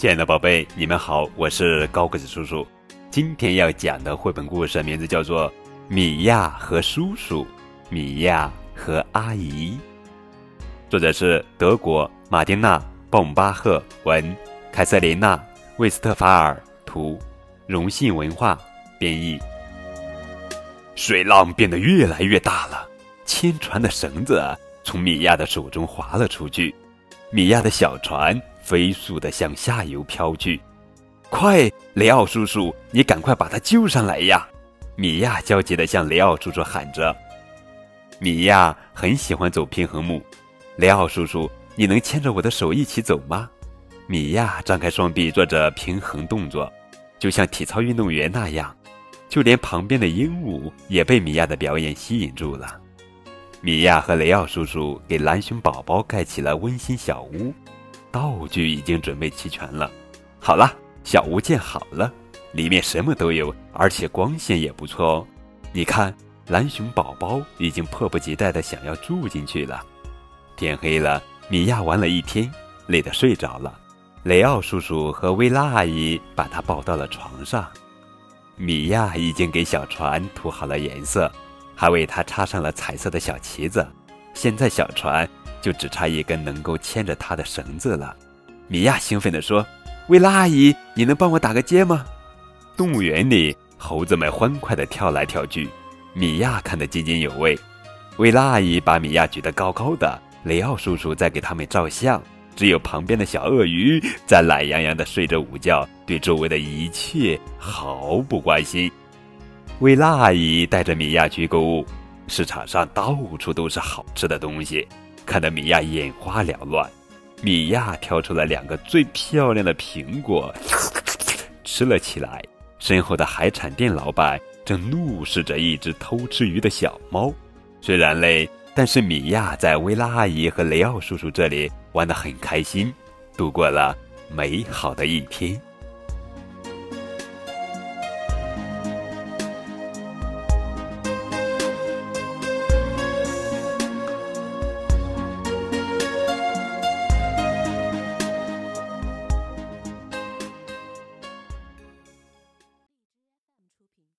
亲爱的宝贝，你们好，我是高个子叔叔。今天要讲的绘本故事名字叫做《米娅和叔叔》，米娅和阿姨。作者是德国马丁娜·鲍姆巴赫文，凯瑟琳娜·魏斯特法尔图，荣信文化编译。水浪变得越来越大了，牵船的绳子从米娅的手中滑了出去，米娅的小船。飞速地向下游飘去，快，雷奥叔叔，你赶快把他救上来呀！米娅焦急地向雷奥叔叔喊着。米娅很喜欢走平衡木，雷奥叔叔，你能牵着我的手一起走吗？米娅张开双臂做着平衡动作，就像体操运动员那样。就连旁边的鹦鹉也被米娅的表演吸引住了。米娅和雷奥叔叔给蓝熊宝宝盖起了温馨小屋。道具已经准备齐全了，好了，小屋建好了，里面什么都有，而且光线也不错哦。你看，蓝熊宝宝已经迫不及待地想要住进去了。天黑了，米娅玩了一天，累得睡着了。雷奥叔叔和薇拉阿姨把她抱到了床上。米娅已经给小船涂好了颜色，还为它插上了彩色的小旗子。现在小船。就只差一根能够牵着它的绳子了，米娅兴奋地说：“薇拉阿姨，你能帮我打个结吗？”动物园里，猴子们欢快地跳来跳去，米娅看得津津有味。薇拉阿姨把米娅举得高高的，雷奥叔叔在给他们照相，只有旁边的小鳄鱼在懒洋洋地睡着午觉，对周围的一切毫不关心。薇拉阿姨带着米娅去购物，市场上到处都是好吃的东西。看得米娅眼花缭乱，米娅挑出了两个最漂亮的苹果，吃了起来。身后的海产店老板正怒视着一只偷吃鱼的小猫。虽然累，但是米娅在薇拉阿姨和雷奥叔叔这里玩得很开心，度过了美好的一天。